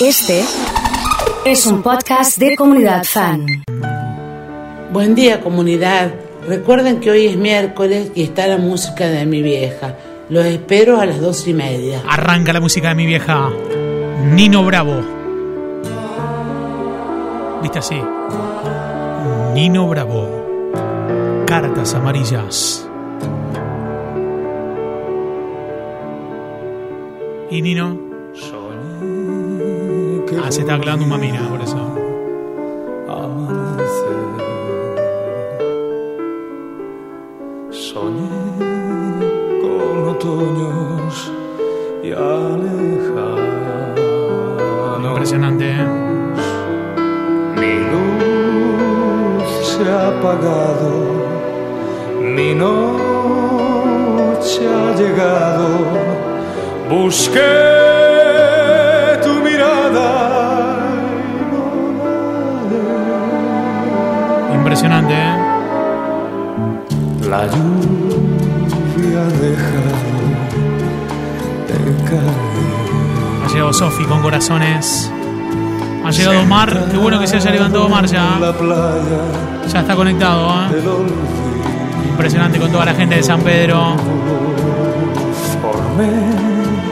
Este es un podcast de comunidad fan. Buen día comunidad. Recuerden que hoy es miércoles y está la música de mi vieja. Los espero a las dos y media. Arranca la música de mi vieja. Nino Bravo. ¿Viste así? Nino Bravo. Cartas amarillas. ¿Y Nino? Ah, se está clavando un mamina, por eso. Soñé con otoños y alejanos. Impresionante, ¿eh? Mi luz se ha apagado, mi noche ha llegado. Busqué Ha llegado Sofi con corazones. Ha llegado Omar. Qué bueno que se haya levantado Omar ya. Ya está conectado, ¿eh? Impresionante con toda la gente de San Pedro.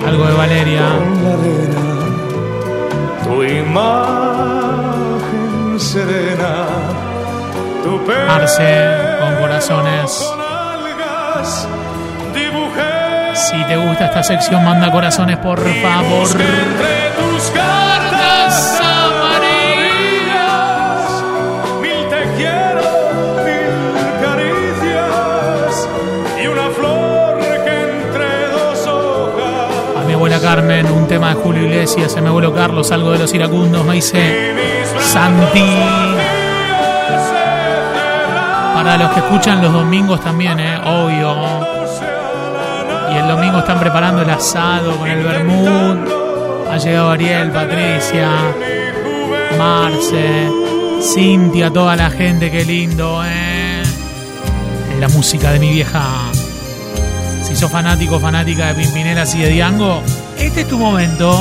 Algo de Valeria. tu imagen serena. Marce con corazones. Si te gusta esta sección, manda corazones, por favor. entre tus cartas amarillas mil te quiero, mil caricias y una flor que entre dos hojas A mi abuela Carmen, un tema de Julio Iglesias. A mi abuelo Carlos, algo de los iracundos. Me dice Santi. Para los que escuchan los domingos también, ¿eh? Obvio. Están preparando el asado con el vermut. Ha llegado Ariel, Patricia, Marce, Cintia, toda la gente, qué lindo, ¿eh? La música de mi vieja. Si sos fanático o fanática de Pimpinelas y de Diango, este es tu momento.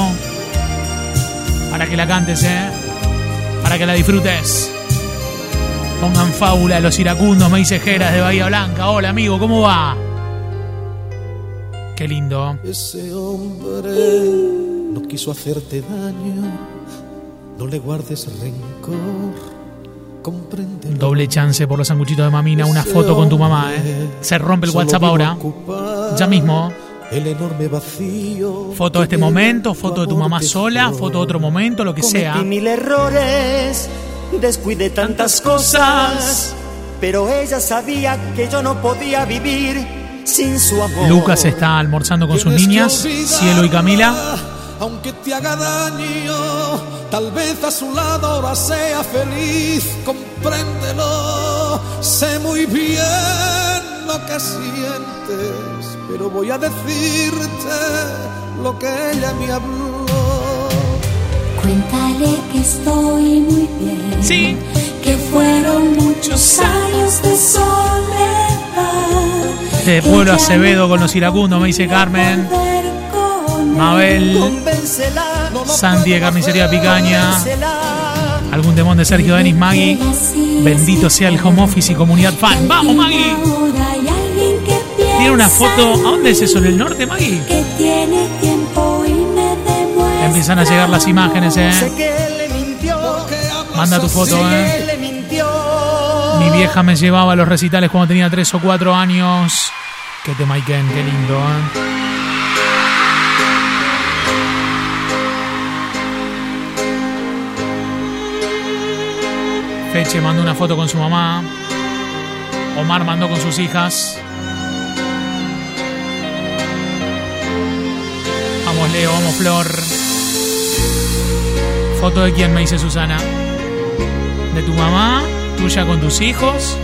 Para que la cantes, ¿eh? Para que la disfrutes. Pongan fábula los iracundos, me dice de Bahía Blanca. Hola amigo, ¿cómo va? Qué lindo. Ese hombre no quiso hacerte daño, no le guardes rencor. Doble chance por los sanguchitos de mamina, una foto con tu mamá, ¿eh? Se rompe el WhatsApp ahora. Ya mismo. El enorme vacío. Foto de este momento, foto de tu mamá sola, foto de otro momento, lo que sea. Mil errores, descuidé tantas cosas, pero ella sabía que yo no podía vivir sin su amor. Lucas está almorzando con sus niñas, olvidarla, Cielo y Camila. Aunque te haga daño, tal vez a su lado ahora sea feliz. Compréndelo, sé muy bien lo que sientes, pero voy a decirte lo que ella me habló. Cuéntale que estoy muy bien. Sí. Que fueron muchos años de soledad. Que Pueblo Acevedo con los iracundos, me dice Carmen. Mabel, Santi de Carnicería Picaña. algún demón de Sergio Denis. Así, Bendito sea el home office y comunidad fan. ¡Vamos, que Tiene una foto. ¿A dónde es eso? ¿En el norte, demuestra. Empiezan a llegar las imágenes, ¿eh? Manda tu foto, ¿eh? Mi vieja me llevaba a los recitales cuando tenía 3 o 4 años. Qué tema, Iken, qué lindo, ¿eh? Feche mandó una foto con su mamá. Omar mandó con sus hijas. Vamos Leo, vamos Flor. Foto de quién me dice Susana. De tu mamá, tuya con tus hijos.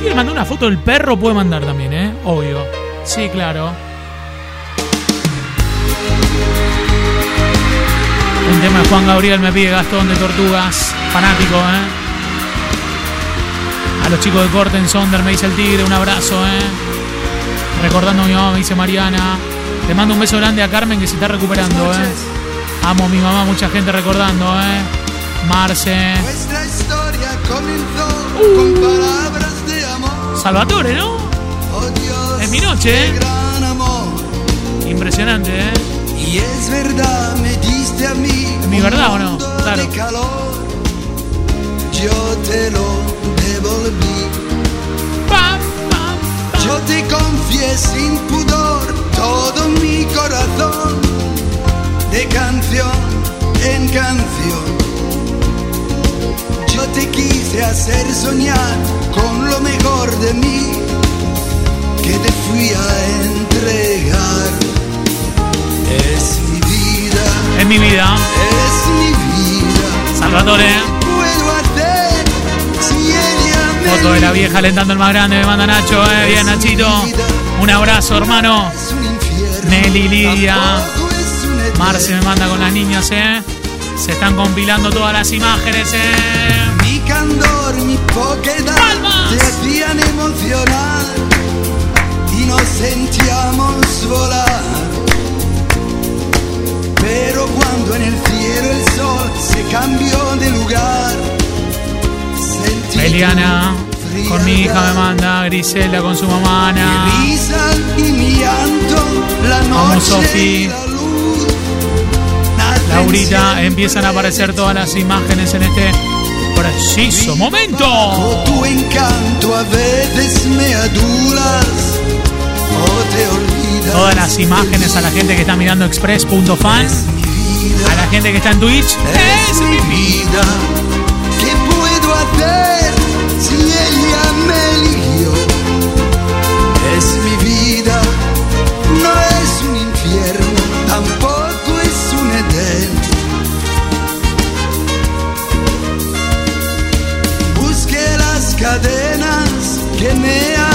¿Quiere mandar una foto del perro? Puede mandar también, ¿eh? Obvio. Sí, claro. Un tema de Juan Gabriel me pide Gastón de Tortugas. Fanático, ¿eh? A los chicos de Corten Sonder me dice el tigre, un abrazo, ¿eh? Recordando a mi mamá, me dice Mariana. Le mando un beso grande a Carmen que se está recuperando, ¿eh? Amo a mi mamá, mucha gente recordando, ¿eh? Marce. Comenzó con palabras de amor. Salvatore, ¿no? Oh Dios, Es mi noche, ¿eh? gran amor. Impresionante, ¿eh? Y es verdad, me diste a mí. ¿Es mi verdad o no? Claro. calor. Yo te lo devolví. Pam, pam, pam. Yo te confié sin pudor todo mi corazón, de canción en canción. Yo te quise hacer soñar con lo mejor de mí, que te fui a entregar. Es mi vida, Es mi vida. es mi vida. Salvatore. ¿Qué puedo hacer si ella me Foto de la vieja alentando el más grande, me manda Nacho, ¿eh? Bien, Nachito. Un abrazo, hermano. Nelly, Lidia. Marce me manda con las niñas, ¿eh? Se están compilando todas las imágenes, ¿eh? Mi candor, mi poquedad ¡Palmas! te hacían emocionar y nos sentíamos volar. Pero cuando en el cielo el sol se cambió de lugar, sentí Eliana con mi hija me manda, Grisela con su mamá, Ana. Mi risa y mi llanto, la Vamos, noche Sofi. la luz. nacen Laurita, empiezan a aparecer todas las imágenes en este preciso momento. Bajo tu encanto a veces me adulas o te olvidas. Todas las imágenes a la gente que está mirando express.fan, a la gente que está en Twitch. Es mi vida. ¿Qué puedo hacer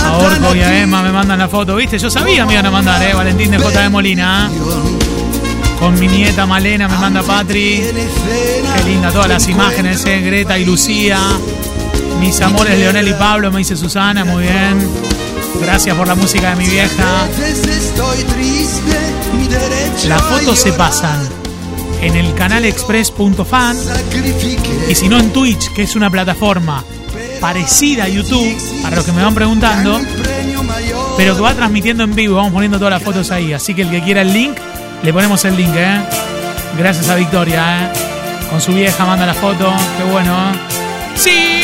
A Orco y a. Emma me mandan la foto, ¿viste? Yo sabía me iban a mandar, ¿eh? Valentín de J de Molina. Con mi nieta Malena me manda Patri. Qué linda todas las imágenes, ¿eh? Greta y Lucía. Mis amores Leonel y Pablo, me dice Susana, muy bien. Gracias por la música de mi vieja. Las fotos se pasan en el canal express.fan y si no en Twitch, que es una plataforma parecida a YouTube, para los que me van preguntando, pero que va transmitiendo en vivo. Vamos poniendo todas las fotos ahí. Así que el que quiera el link, le ponemos el link, ¿eh? Gracias a Victoria, ¿eh? Con su vieja manda la foto. Qué bueno, ¿eh? ¡Sí!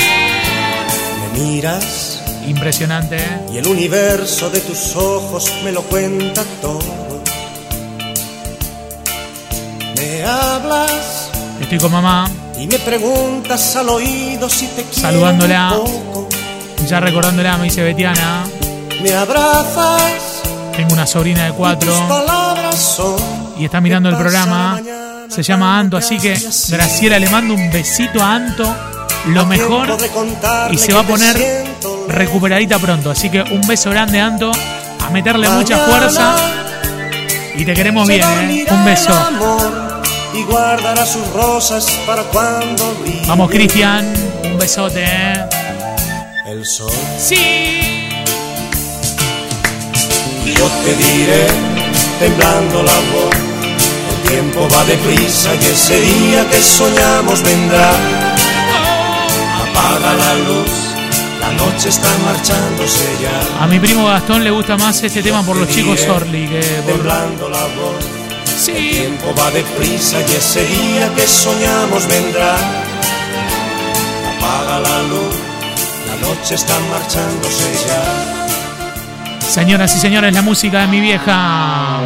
Me miras Impresionante, ¿eh? y el universo de tus ojos me lo cuenta todo. Me hablas Estoy con mamá, y me preguntas al oído si te Saludándola. ya recordándola, me dice Betiana. Me abrazas, Tengo una sobrina de cuatro y está mirando el ¿Qué pasa programa. Se llama Anto, así que Graciela le mando un besito a Anto, lo mejor, y se va a poner recuperadita pronto. Así que un beso grande, Anto, a meterle mucha fuerza y te queremos bien, ¿eh? Un beso. Y guardará sus rosas para cuando brille Vamos, Cristian, un besote, ¿eh? el sol. Sí. Y yo te diré, temblando la voz, el tiempo va deprisa y ese día que soñamos vendrá. Apaga la luz, la noche está marchándose ya. A mi primo Gastón le gusta más este tema por los chicos Orly que por... Temblando la voz, el Sí. tiempo va deprisa y ese día que soñamos vendrá. Apaga la luz, la noche está marchándose ya. Señoras y señores, la música de mi vieja.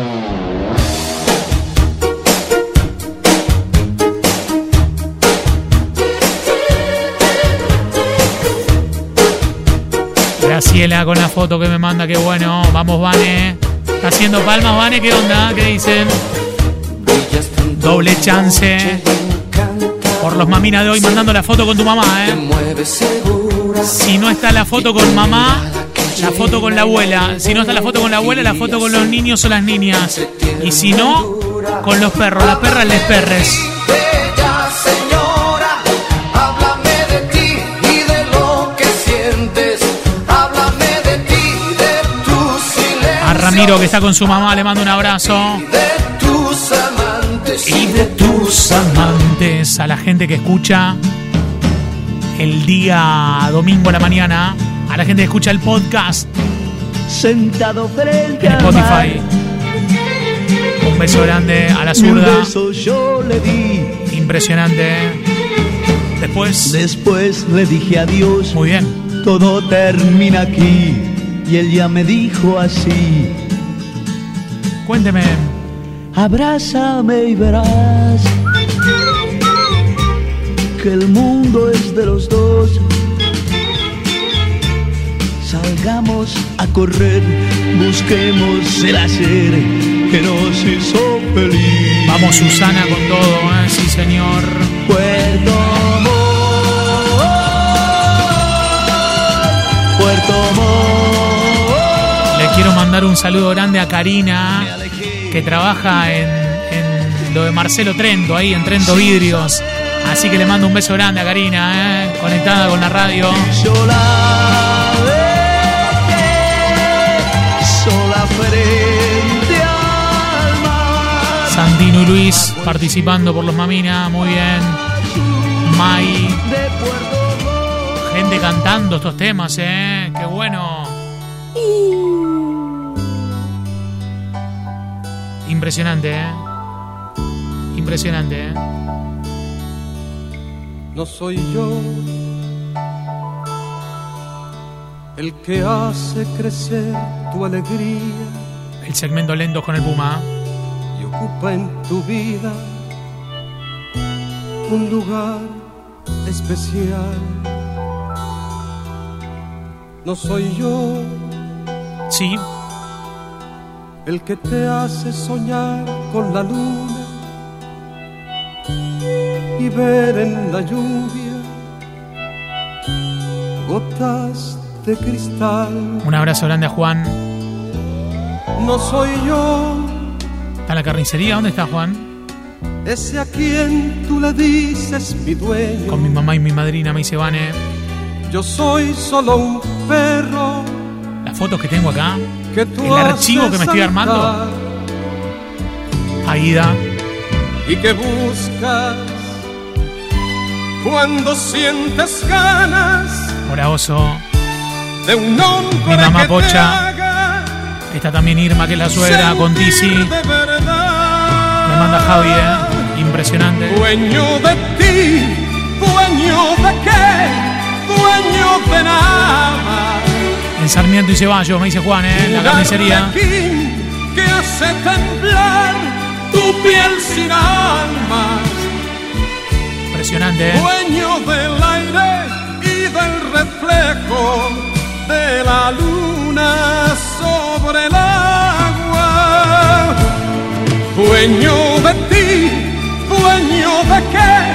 Graciela con la foto que me manda, qué bueno. Vamos, Vane. Está haciendo palmas, Vane, ¿qué onda? ¿Qué dicen? Doble chance. Por los maminas de hoy mandando la foto con tu mamá, ¿eh? Si no está la foto con mamá, la foto con la abuela. Si no está la foto con la abuela, la foto con los niños o las niñas. Y si no, con los perros, las perras, les perres. Ramiro que está con su mamá, le mando un abrazo. De tus amantes. amantes y de tus amantes, a la gente que escucha el día domingo a la mañana, a la gente que escucha el podcast Sentado frente en Spotify. Un beso grande a la un zurda, beso yo le di. impresionante. Después, Después le dije adiós. muy bien. Todo termina aquí. Y él ya me dijo así. Cuénteme, Abrázame y verás que el mundo es de los dos. Salgamos a correr, busquemos el hacer que nos hizo feliz. vamos Susana con todo, ¿eh? sí señor. Puerto quiero mandar un saludo grande a Karina, que trabaja en, en lo de Marcelo Trento, ahí en Trento Vidrios. Así que le mando un beso grande a Karina, ¿eh? conectada con la radio. Santino y Luis participando por los Mamina, muy bien. Mai, gente cantando estos temas, ¿eh? Qué bueno. Impresionante, ¿eh? Impresionante, ¿eh? No soy yo el que hace crecer tu alegría El segmento lento con el Puma. y ocupa en tu vida un lugar especial. No soy yo Sí, el que te hace soñar con la luna y ver en la lluvia gotas de cristal. un abrazo grande a Juan. No soy yo ¿Está en la carnicería? ¿Dónde está Juan? ese a quien tú le dices mi dueño. Con mi mamá y mi madrina, me dice Vane. Yo soy solo un perro Las fotos que tengo acá. que El archivo que me estoy armando. Aida. y que buscas cuando sientes ganas Hola Oso. de un hombre Mi mamá que Pocha. Está también Irma, que es la suegra, con Tizi. Me manda Javi, ¿eh? Impresionante. Dueño de ti, dueño de qué, dueño de nada. En Sarmiento y Ceballos, me dice Juan, ¿eh? En la carnicería. arlequín que hace temblar tu piel sin alma. Impresionante, ¿eh? Dueño del aire y del reflejo de la luna sobre el agua. Dueño de ti, dueño de qué,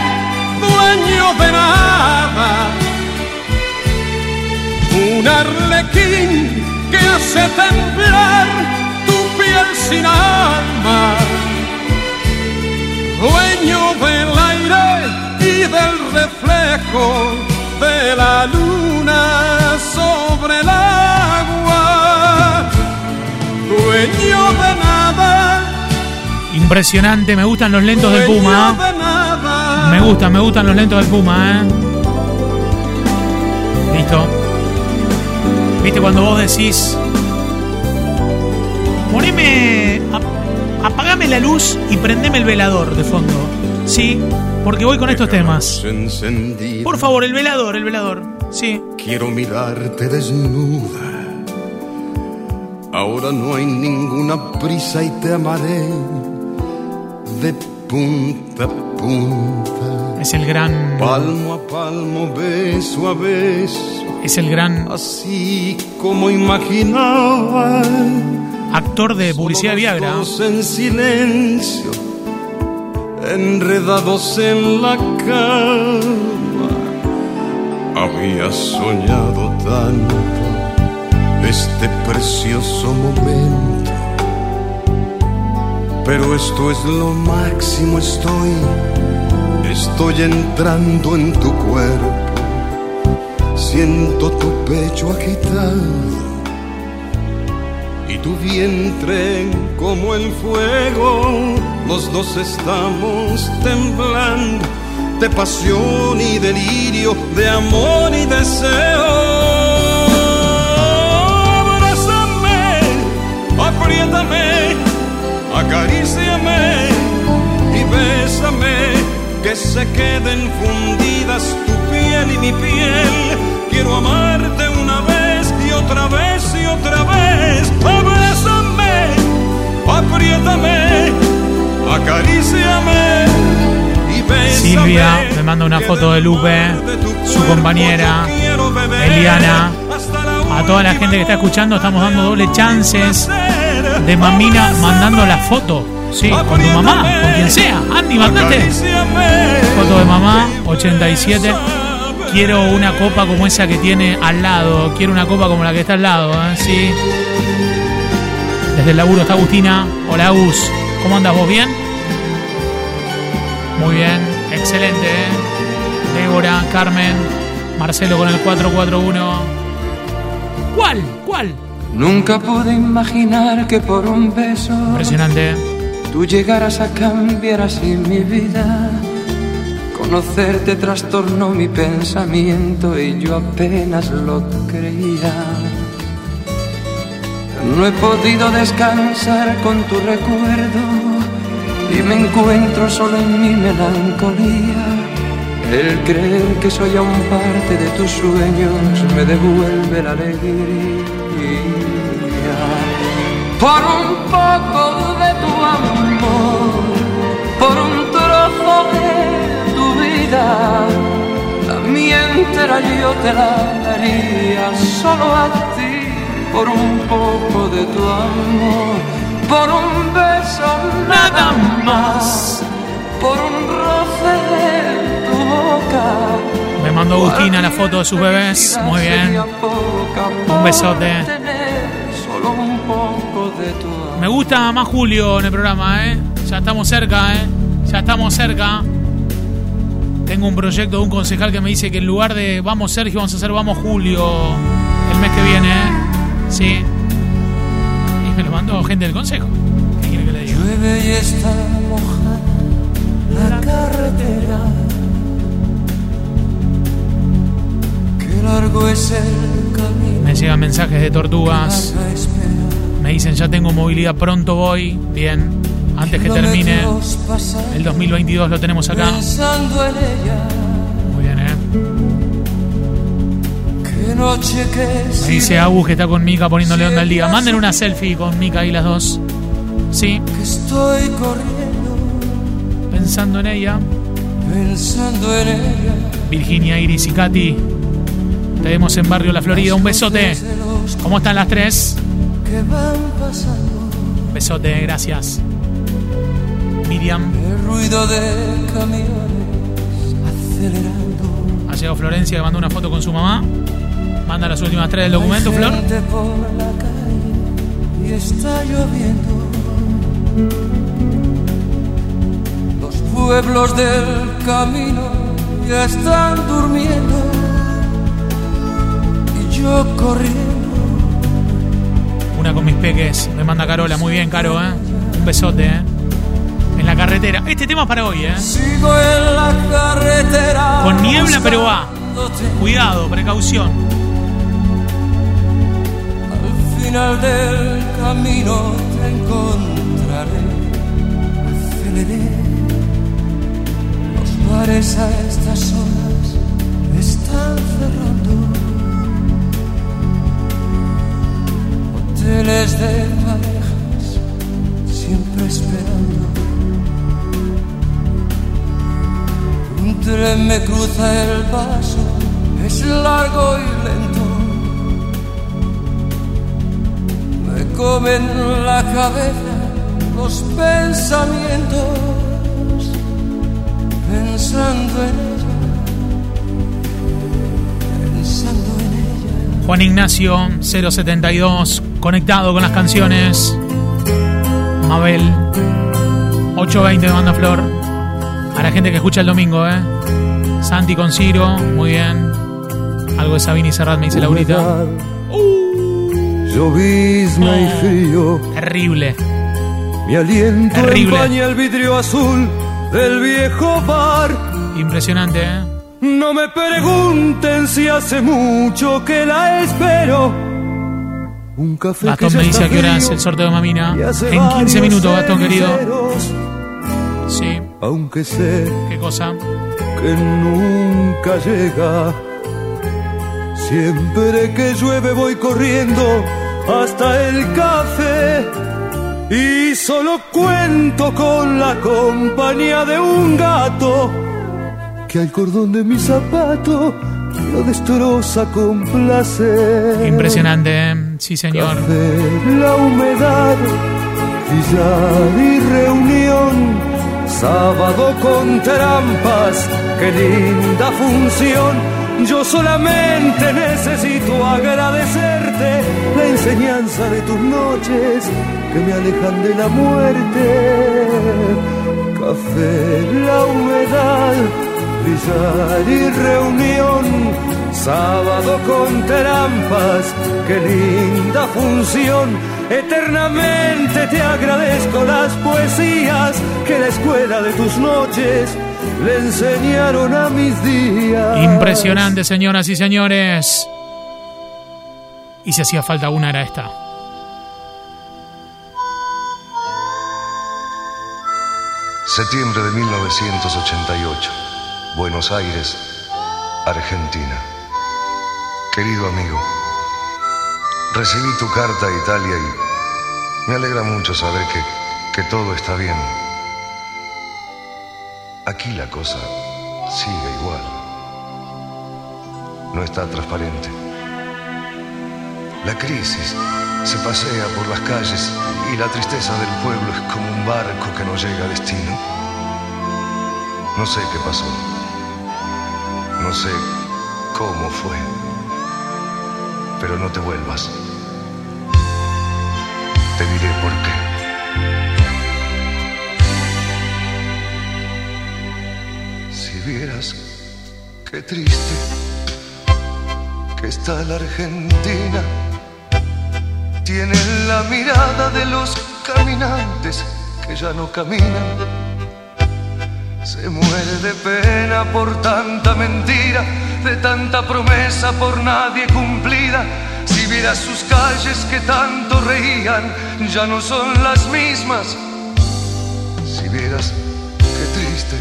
hace temblar tu piel sin alma. Dueño del aire y del reflejo de la luna sobre el agua. Dueño de nada. Impresionante, me gustan los lentos del Puma. nada. Me gustan, me gustan los lentos del Puma, ¿eh? Listo. ¿Viste cuando vos decís... Poneme... ap- apagame la luz y prendeme el velador de fondo. Sí, porque voy con estos temas. Por favor, el velador, el velador. Sí. Quiero mirarte desnuda. Ahora no hay ninguna prisa y te amaré de punta a punta. Es el gran... Palmo a palmo, beso a beso, Es el gran así como imaginaba. Actor de publicidad de Viagra. En silencio, enredados en la cama. Había soñado tanto este precioso momento. Pero esto es lo máximo, estoy, estoy entrando en tu cuerpo. Siento tu pecho agitado tu vientre como el fuego, los dos estamos temblando de pasión y delirio, de amor y deseo. Abrázame, apriétame, acaríciame y bésame, que se queden fundidas tu piel y mi piel. Quiero amarte una vez y otra vez apriétame, acaríciame. Silvia me manda una foto de Lupe, su compañera, Eliana. A toda la gente que está escuchando, estamos dando doble chances de Mamina mandando la foto. Sí, con tu mamá, con quien sea. Andy, mandate. Foto de mamá, 87. Quiero una copa como esa que tiene al lado. Quiero una copa como la que está al lado. ¿eh? Sí. Desde el laburo está Agustina. Hola, Agus. ¿Cómo andas vos? ¿Bien? Muy bien. Excelente, ¿eh? Débora, Carmen, Marcelo con el 441. ¿Cuál? ¿Cuál? Nunca pude imaginar que por un beso Impresionante. tú llegaras a cambiar así mi vida. Conocerte trastornó mi pensamiento y yo apenas lo creía. No he podido descansar con tu recuerdo y me encuentro solo en mi melancolía. El creer que soy aún parte de tus sueños me devuelve la alegría. Por un poco de tu amor, por un trozo de tu vida, la mía entera yo te la daría solo a ti, por un poco de tu amor, por un beso nada más, por un roce de tu boca. Me mandó Agustina la foto de sus bebés. Muy bien. Un besote. Solo un poco de tu amor. Me gusta más Julio en el programa, ¿eh? Ya estamos cerca, ¿eh? Ya estamos cerca. Tengo un proyecto de un concejal que me dice que en lugar de Vamos Sergio, vamos a hacer Vamos Julio el mes que viene, ¿eh? Sí. Y me lo mandó gente del consejo. ¿Qué quiere que le diga? Llueve y está mojada la carretera. Qué largo es el camino. Me llegan mensajes de tortugas. Me dicen ya tengo movilidad, pronto voy. Bien. Antes que termine el 2022 lo tenemos acá. Pensando en ella. Me dice Agus que está con Mika poniéndole onda al día. Manden una selfie con Mika y las dos. Sí, que estoy corriendo. pensando en ella. Pensando en ella. Virginia, Iris y Katy. Te vemos en Barrio La Florida. Un besote. ¿Cómo están las tres? que van pasando. Besote, gracias. Miriam, El ruido de camiones acelerando. ha llegado Florencia que mandó una foto con su mamá. Manda las últimas tres del documento, Hay Flor. gente por la calle y está lloviendo. Los pueblos del camino ya están durmiendo y yo corriendo. Una con mis peques. Me manda Carola. Muy bien, Caro, ¿eh? Un besote, ¿eh? En la carretera. Este tema es para hoy, ¿eh? Sigo en la carretera. Con niebla, pero va. Cuidado, precaución. Final del camino te encontraré. Aceleré. Los bares a estas horas están cerrando. Hoteles de parejas siempre esperando. Un tren me cruza el paso, es largo y lento. Comen la cabeza los pensamientos, pensando en ella, pensando en ella. Juan Ignacio 072, conectado con las canciones. Mabel 820 de Banda Flor. A la gente que escucha el domingo, ¿eh? Santi con Ciro, muy bien. Algo de Sabina y Serrat me dice Laurita. Llovizna y frío. Terrible. Mi aliento Terrible. empaña el vidrio azul del viejo bar. Impresionante, ¿eh? No me pregunten si hace mucho que la espero. Un café Gastón que me dice a qué hora es el sorteo de Mamina. En 15 varios minutos, Gastón querido. Sí. Aunque sé ¿Qué cosa? que nunca llega. Siempre que llueve voy corriendo hasta el café y solo cuento con la compañía de un gato que al cordón de mi zapato lo destroza con placer. Impresionante. Sí, señor. Café, la humedad, billar y reunión. Sábado con trampas, qué linda función. Yo solamente necesito agradecerte la enseñanza de tus noches que me alejan de la muerte. Café, la humedad, billar y reunión. Sábado con trampas, qué linda función. Eternamente te agradezco las poesías que la escuela de tus noches le enseñaron a mis días. Impresionante, señoras y señores. Y si hacía falta una, era esta. Septiembre de 1988. Buenos Aires, Argentina. Querido amigo, recibí tu carta a Italia y me alegra mucho saber que, que todo está bien. Aquí la cosa sigue igual. No está transparente. La crisis se pasea por las calles y la tristeza del pueblo es como un barco que no llega a destino. No sé qué pasó. No sé cómo fue. Pero no te vuelvas. Te diré por qué. Si vieras qué triste que está la Argentina, tiene la mirada de los caminantes que ya no caminan. Se muere de pena por tanta mentira, de tanta promesa por nadie cumplida. Si vieras sus calles que tanto reían, ya no son las mismas. Si vieras qué triste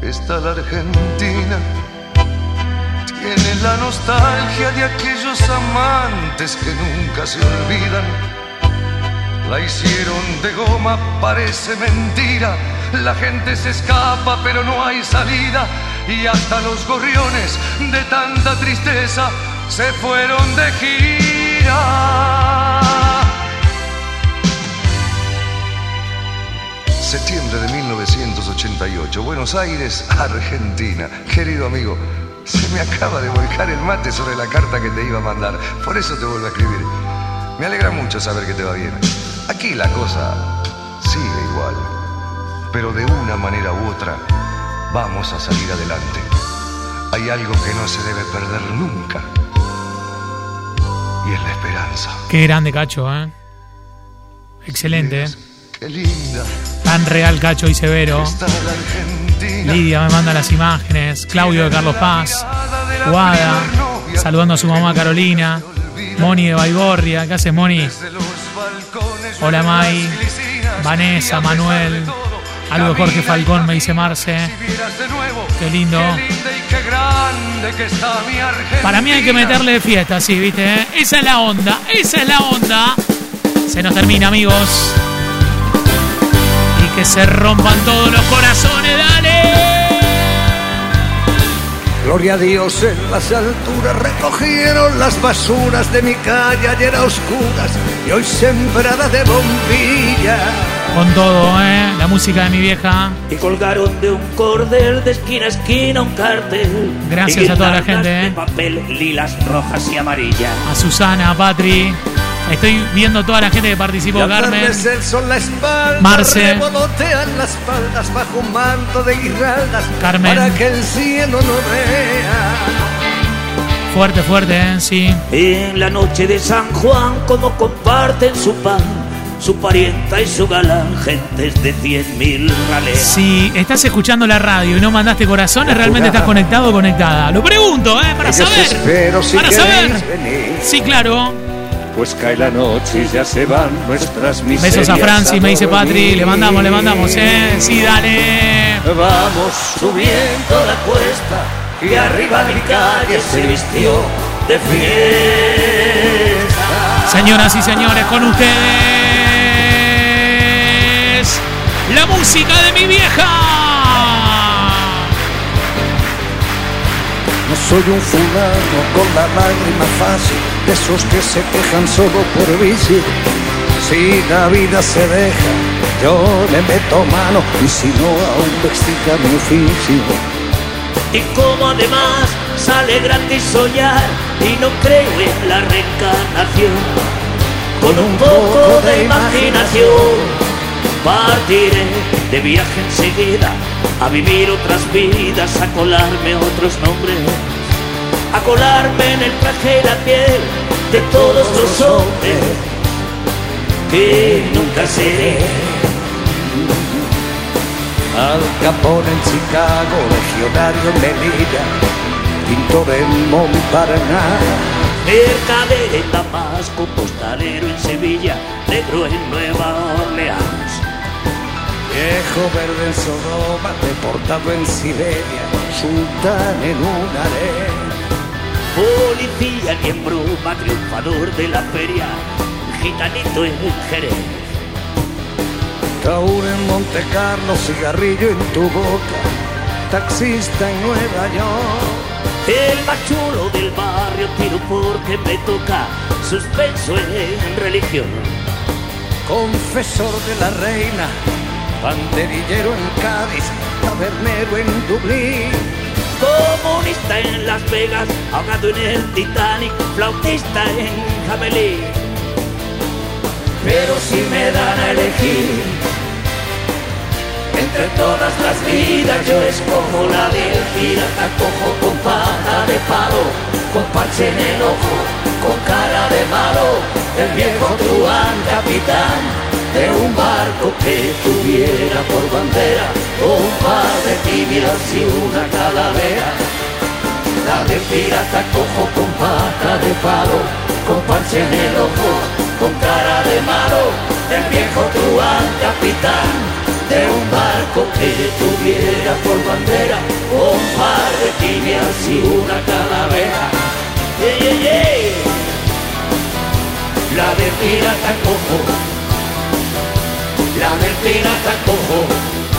que está la Argentina, tiene la nostalgia de aquellos amantes que nunca se olvidan. La hicieron de goma, parece mentira. La gente se escapa, pero no hay salida. Y hasta los gorriones de tanta tristeza se fueron de gira. Septiembre de 1988, Buenos Aires, Argentina. Querido amigo, se me acaba de volcar el mate sobre la carta que te iba a mandar. Por eso te vuelvo a escribir. Me alegra mucho saber que te va bien. Aquí la cosa sigue igual. Pero de una manera u otra vamos a salir adelante. Hay algo que no se debe perder nunca. Y es la esperanza. Qué grande, Cacho, ¿eh? Excelente, ¿eh? Qué linda Tan real, Cacho y Severo. Lidia me manda las imágenes. Claudio de Carlos Paz. Guada. Saludando a su mamá Carolina. Moni de Baigorria. ¿Qué haces, Moni? Hola, Mai. Vanessa, Manuel. Algo de Jorge Falcón, me dice Marce. Qué lindo. Qué grande que está mi Argentina. Para mí hay que meterle fiesta, sí, ¿viste? eh? Esa es la onda, esa es la onda. Se nos termina, amigos. Y que se rompan todos los corazones, dale. Gloria a Dios en las alturas recogieron las basuras de mi calle ayer a oscuras y hoy sembrada de bombillas. Con todo, ¿eh? La música de mi vieja. Y colgaron de un cordel de esquina a esquina un cartel. Gracias a toda la gente, ¿eh? papel lilas, rojas y amarillas. A Susana, a Patri. Estoy viendo toda la gente que participó, Y Carmen. el sol la espalda, Marce. las faldas bajo un manto de guirnaldas Carmen. para que el cielo no vea. Fuerte, fuerte, ¿eh? Sí. En la noche de San Juan, como comparten su pan, su parienta y su galán, gentes de cien mil raleas. Si estás escuchando la radio y no mandaste corazones, realmente estás conectado o conectada. Lo pregunto, ¿eh? Para Ellos saber. espero si Para saber. venir. Sí, claro. Pues cae la noche y ya se van nuestras miserias. Besos a Franci, me dice. Patri. Le mandamos, le mandamos, ¿eh? Sí, dale. Vamos subiendo la cuesta y arriba mi calle se vistió de fiesta. Señoras y señores, con ustedes. La música de mi vieja. No soy un fulano con la lágrima fácil, de esos que se quejan solo por vicio. Si la vida se deja, yo le meto mano y si no, aún explica mi oficio. Y como además sale gratis soñar y no creo en la reencarnación, con un poco de imaginación partiré de viaje enseguida a vivir otras vidas, a colarme otros nombres, a colarme en el traje y la piel de todos los hombres que nunca seré. Al Capone en Chicago, legionario en Melilla, pintor en Montparnasse. Mercader en Damasco, postalero en Sevilla, negro en Nueva Orleans. Viejo verde en Sodoma, deportado en Siberia, sultán en un harén. Policía ni en broma, triunfador de la feria, gitanito en Jerez. Taur en Monte Carlo, cigarrillo en tu boca, taxista en Nueva York. El más chulo del barrio tiro porque me toca, suspenso en religión. Confesor de la reina, banderillero en Cádiz, tabernero en Dublín. Comunista en Las Vegas, ahogado en el Titanic, flautista en Jamelí. Pero si me dan a elegir entre todas las vidas, yo escojo la del pirata cojo con pata de palo, con parche en el ojo, con cara de malo, el viejo truán capitán de un barco que tuviera por bandera un par de tibias y una calavera. La del pirata cojo con pata de palo, con parche en el ojo, con cara de malo, el viejo truán capitán de un barco que tuviera por bandera un par de tibias y una calavera. ¡Ey, ey, ey! La del pirata cojo, la del pirata cojo,